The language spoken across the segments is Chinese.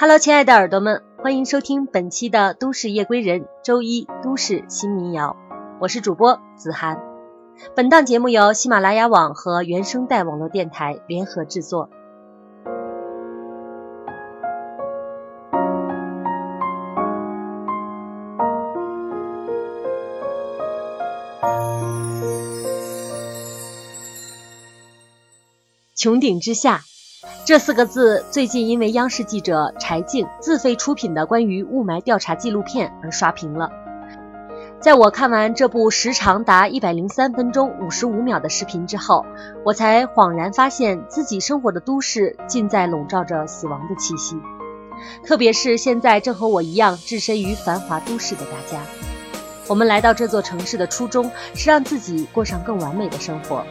Hello，亲爱的耳朵们，欢迎收听本期的《都市夜归人》周一都市新民谣，我是主播子涵。本档节目由喜马拉雅网和原声带网络电台联合制作。穹顶之下。这四个字最近因为央视记者柴静自费出品的关于雾霾调查纪录片而刷屏了。在我看完这部时长达一百零三分钟五十五秒的视频之后，我才恍然发现自己生活的都市尽在笼罩着死亡的气息。特别是现在正和我一样置身于繁华都市的大家，我们来到这座城市的初衷是让自己过上更完美的生活，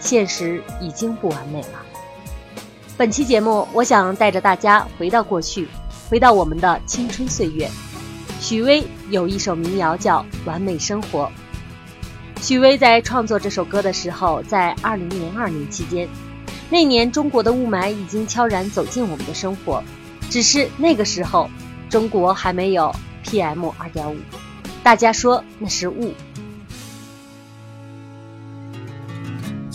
现实已经不完美了。本期节目，我想带着大家回到过去，回到我们的青春岁月。许巍有一首民谣叫《完美生活》。许巍在创作这首歌的时候，在二零零二年期间，那年中国的雾霾已经悄然走进我们的生活，只是那个时候，中国还没有 PM 二点五，大家说那是雾。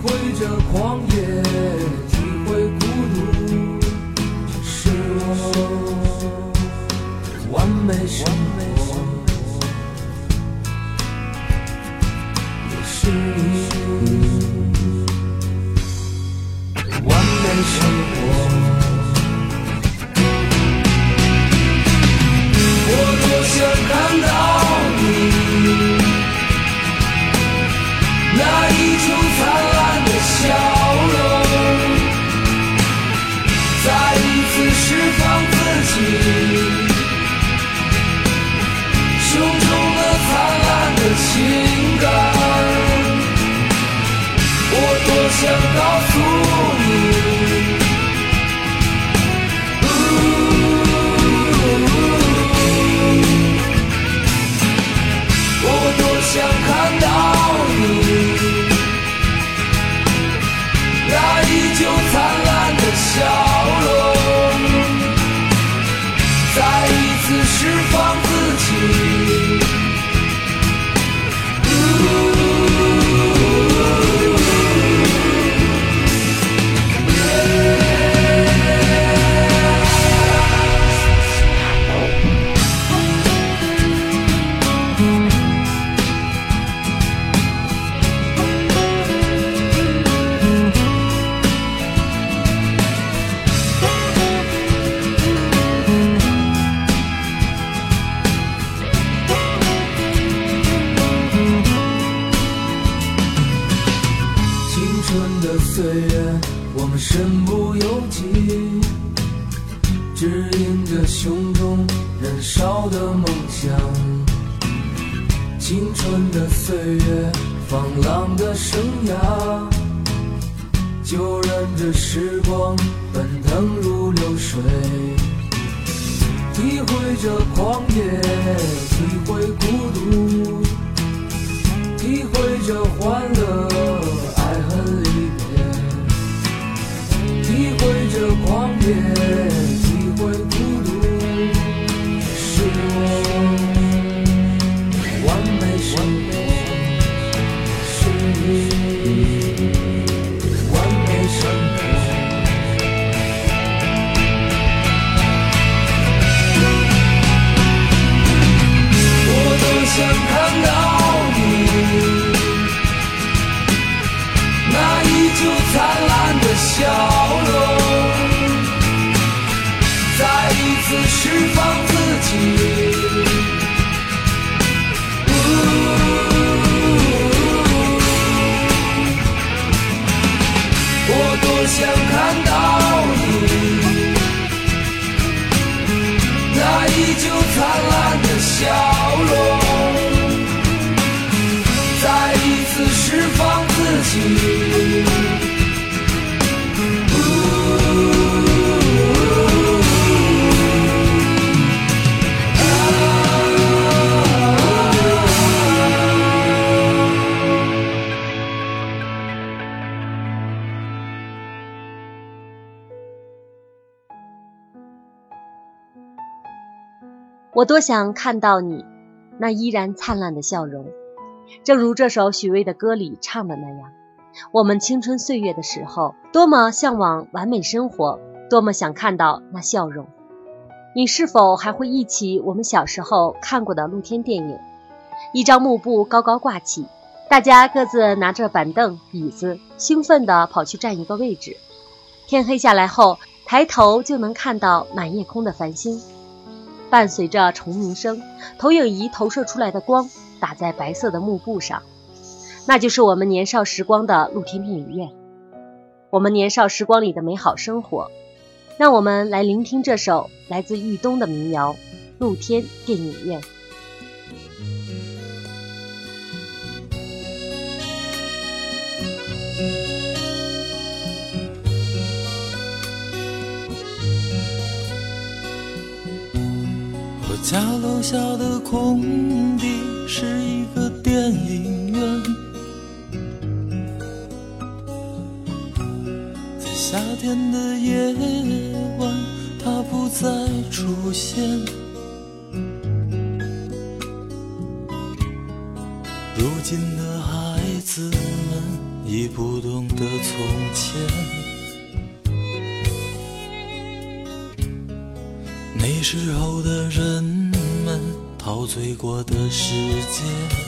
会这狂野，体会孤独，是我完美生活，也是你完美生活。我多想看到就在荒野。烂我多想看到你那依然灿烂的笑容，正如这首许巍的歌里唱的那样。我们青春岁月的时候，多么向往完美生活，多么想看到那笑容。你是否还会忆起我们小时候看过的露天电影？一张幕布高高挂起，大家各自拿着板凳、椅子，兴奋地跑去占一个位置。天黑下来后，抬头就能看到满夜空的繁星。伴随着虫鸣声，投影仪投射出来的光打在白色的幕布上，那就是我们年少时光的露天电影院，我们年少时光里的美好生活。让我们来聆听这首来自豫东的民谣《露天电影院》。家楼下的空地是一个电影院，在夏天的夜晚，它不再出现。如今的孩子们已不懂得从前。那时候的人们陶醉过的世界。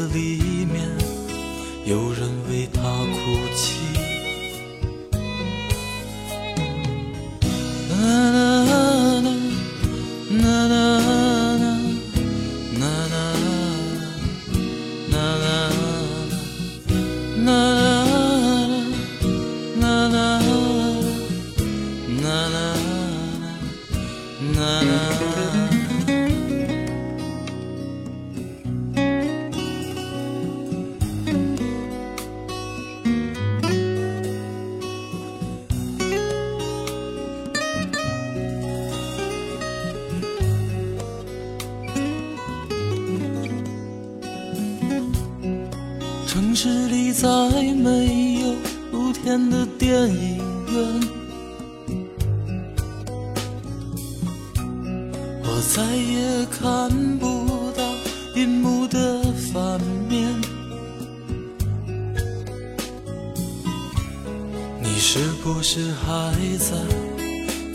是不是还在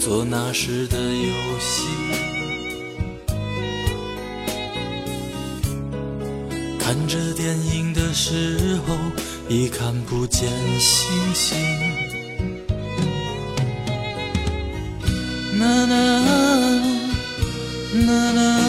做那时的游戏？看着电影的时候，已看不见星星。啦啦啦啦。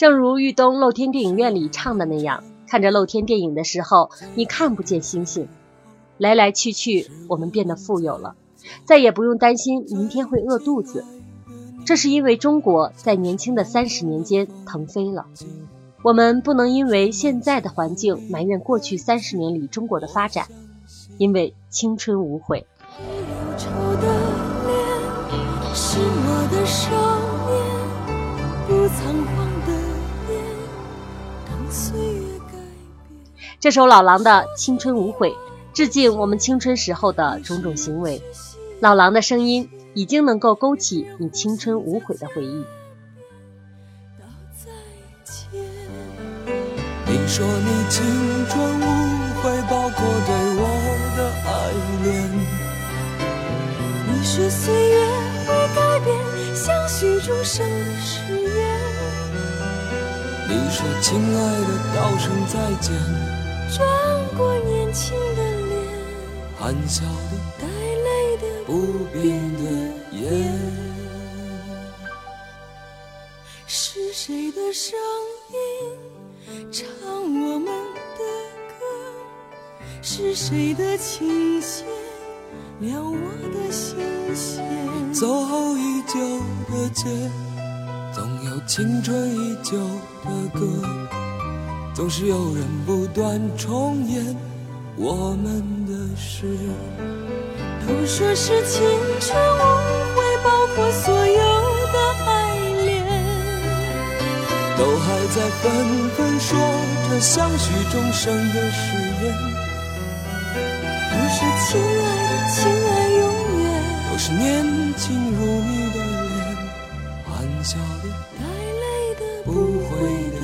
正如玉东露天电影院里唱的那样，看着露天电影的时候，你看不见星星。来来去去，我们变得富有了，再也不用担心明天会饿肚子。这是因为中国在年轻的三十年间腾飞了。我们不能因为现在的环境埋怨过去三十年里中国的发展，因为青春无悔。这首老狼的《青春无悔》，致敬我们青春时候的种种行为。老狼的声音已经能够勾起你青春无悔的回忆。你说你青春无悔，包括对我的爱恋。你说岁月会改变相许终生誓言。你说亲爱的，道声再见。转过年轻的脸，含笑的，带泪的，不变的眼。是谁的声音唱我们的歌？是谁的琴弦撩我的心弦？走后已久的街，总有青春依旧的歌。总是有人不断重演我们的事，都说是青春无悔，包括所有的爱恋，都还在纷纷说着相许终生的誓言。都说亲爱的，亲爱永远，都是年轻如你的脸，含笑的，带泪的，不悔的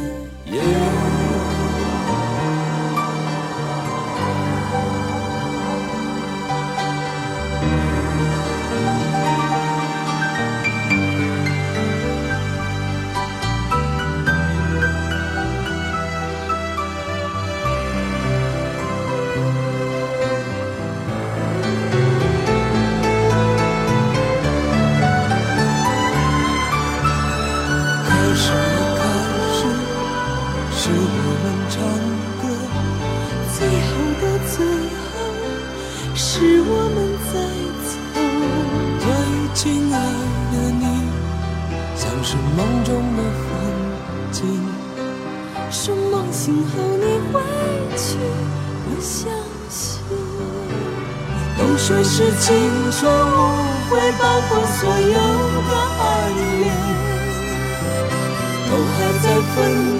醒后你回去，我相信。都。说是青春无悔，包括所有的爱恋，都还在纷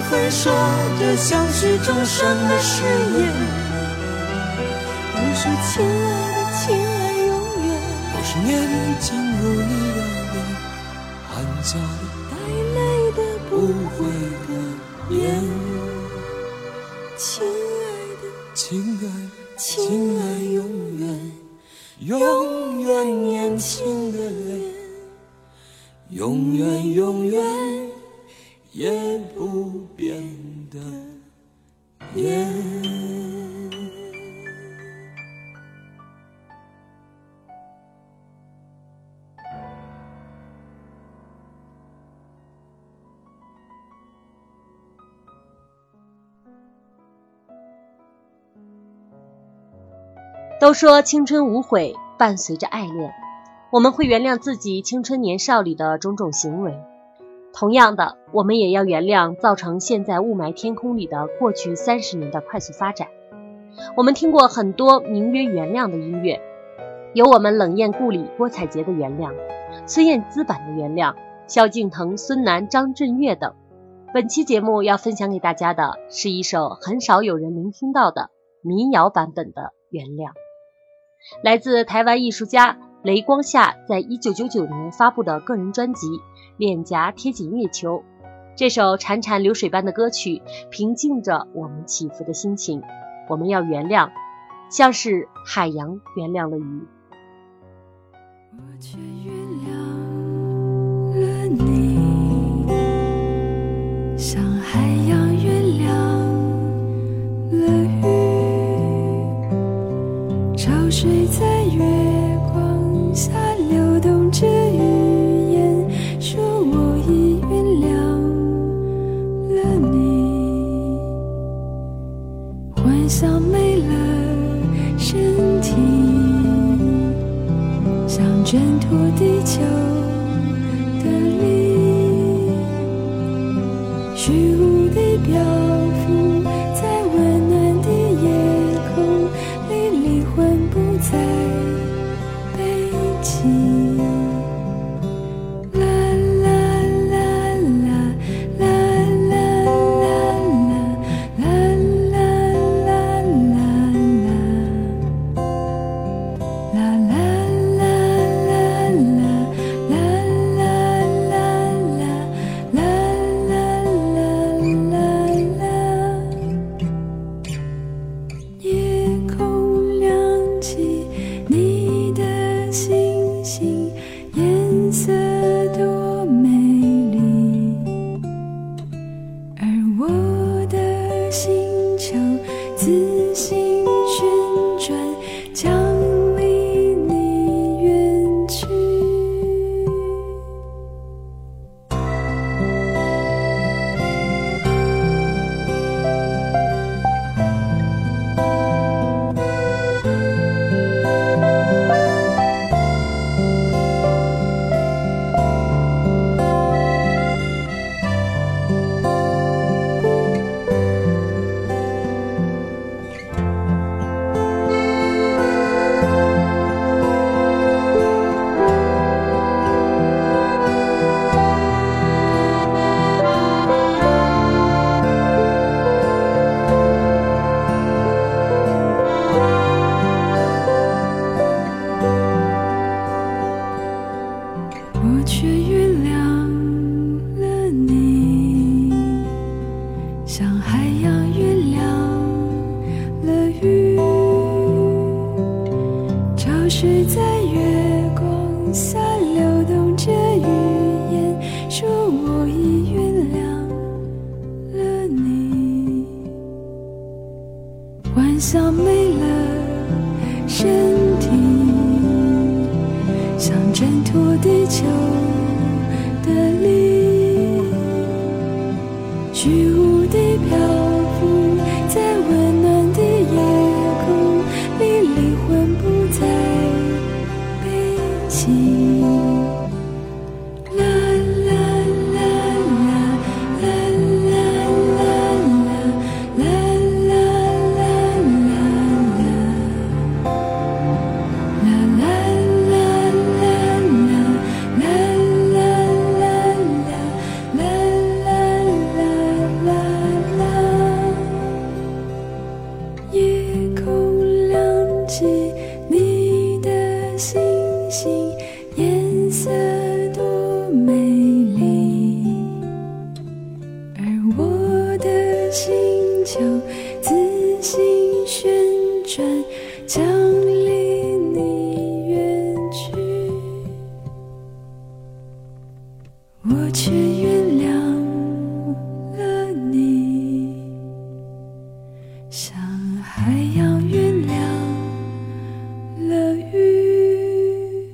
纷说着相许终生的誓言。都说亲爱的，亲爱永远，都是年轻如你永远永远也不变的眼。都说青春无悔，伴随着爱恋，我们会原谅自己青春年少里的种种行为。同样的，我们也要原谅造成现在雾霾天空里的过去三十年的快速发展。我们听过很多名曰原谅的音乐，有我们冷艳故里郭采洁的原谅，孙燕姿版的原谅，萧敬腾、孙楠、张震岳等。本期节目要分享给大家的是一首很少有人聆听到的民谣版本的原谅。来自台湾艺术家雷光夏在一九九九年发布的个人专辑《脸颊贴紧月球》，这首潺潺流水般的歌曲，平静着我们起伏的心情。我们要原谅，像是海洋原谅了鱼。虚无地漂浮在温暖的夜空你，灵魂不再心。像海洋，原谅了雨。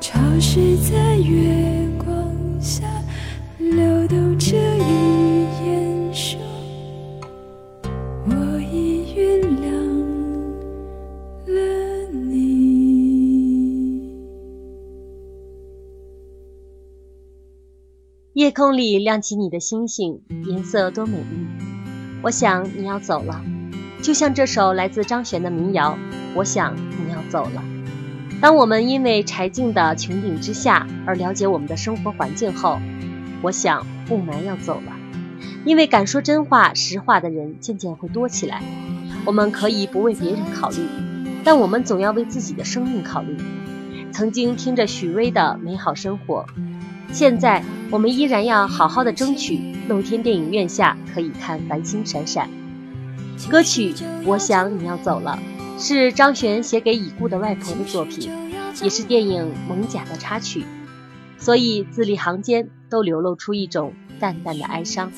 潮湿在月光下流动着，语言说我已原谅了你。夜空里亮起你的星星，颜色多美丽。我想你要走了，就像这首来自张悬的民谣。我想你要走了。当我们因为柴静的穹顶之下而了解我们的生活环境后，我想雾霾要走了。因为敢说真话、实话的人渐渐会多起来。我们可以不为别人考虑，但我们总要为自己的生命考虑。曾经听着许巍的美好生活。现在我们依然要好好的争取露天电影院下可以看繁星闪闪。歌曲《我想你要走了》是张悬写给已故的外婆的作品，也是电影《蒙甲》的插曲，所以字里行间都流露出一种淡淡的哀伤。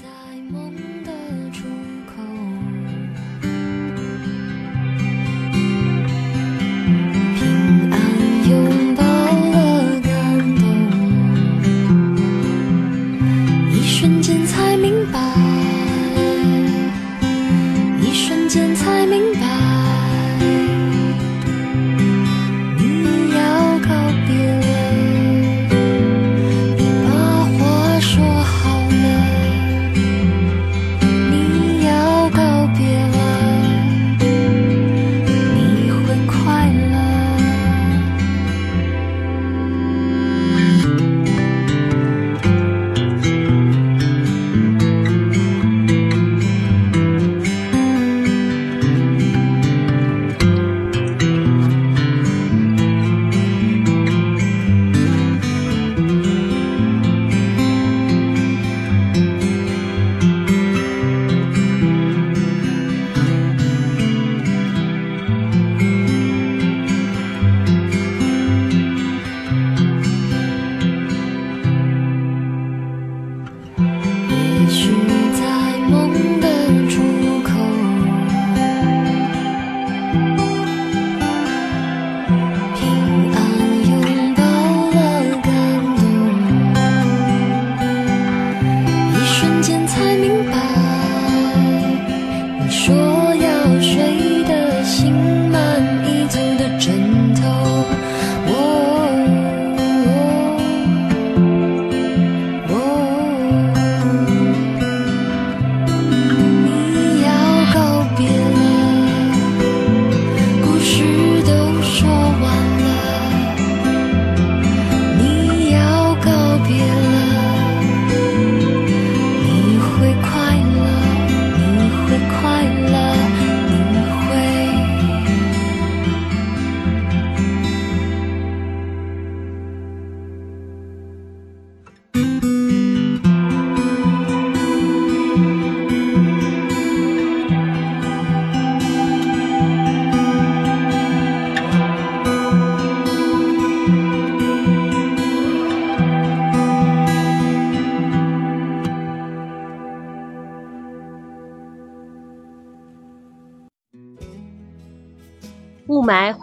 fogo.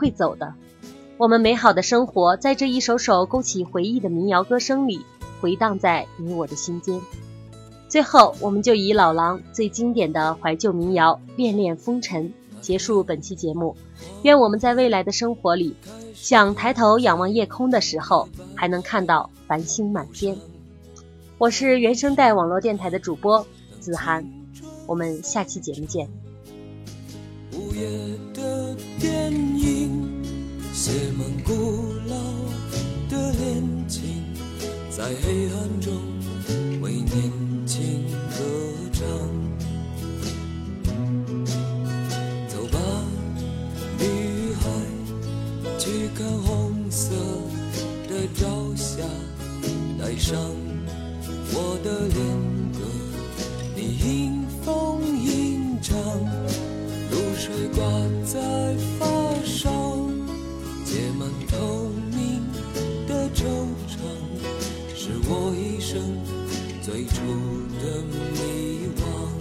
会走的，我们美好的生活在这一首首勾起回忆的民谣歌声里回荡在你我的心间。最后，我们就以老狼最经典的怀旧民谣《恋恋风尘》结束本期节目。愿我们在未来的生活里，想抬头仰望夜空的时候，还能看到繁星满天。我是原声带网络电台的主播子涵，我们下期节目见。午夜的电影写满古老的恋情，在黑暗中为年轻歌唱。走吧，女孩，去看红色的朝霞，带上我的恋歌，你迎风吟唱。露水挂在发梢，写满透明的惆怅，是我一生最初的迷惘。